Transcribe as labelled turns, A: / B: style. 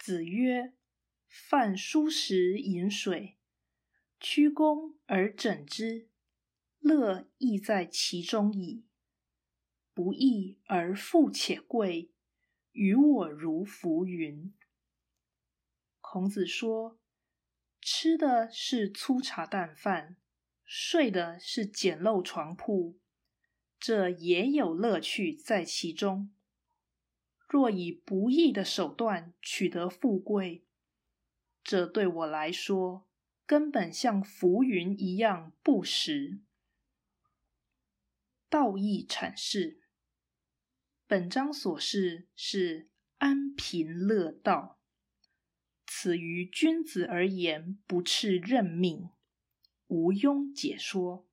A: 子曰：“饭疏食饮水，曲肱而枕之，乐亦在其中矣。不义而富且贵，于我如浮云。”孔子说：“吃的是粗茶淡饭，睡的是简陋床铺，这也有乐趣在其中。”若以不义的手段取得富贵，这对我来说根本像浮云一样不实。道义阐释，本章所示是安贫乐道，此于君子而言不啻任命。无庸解说。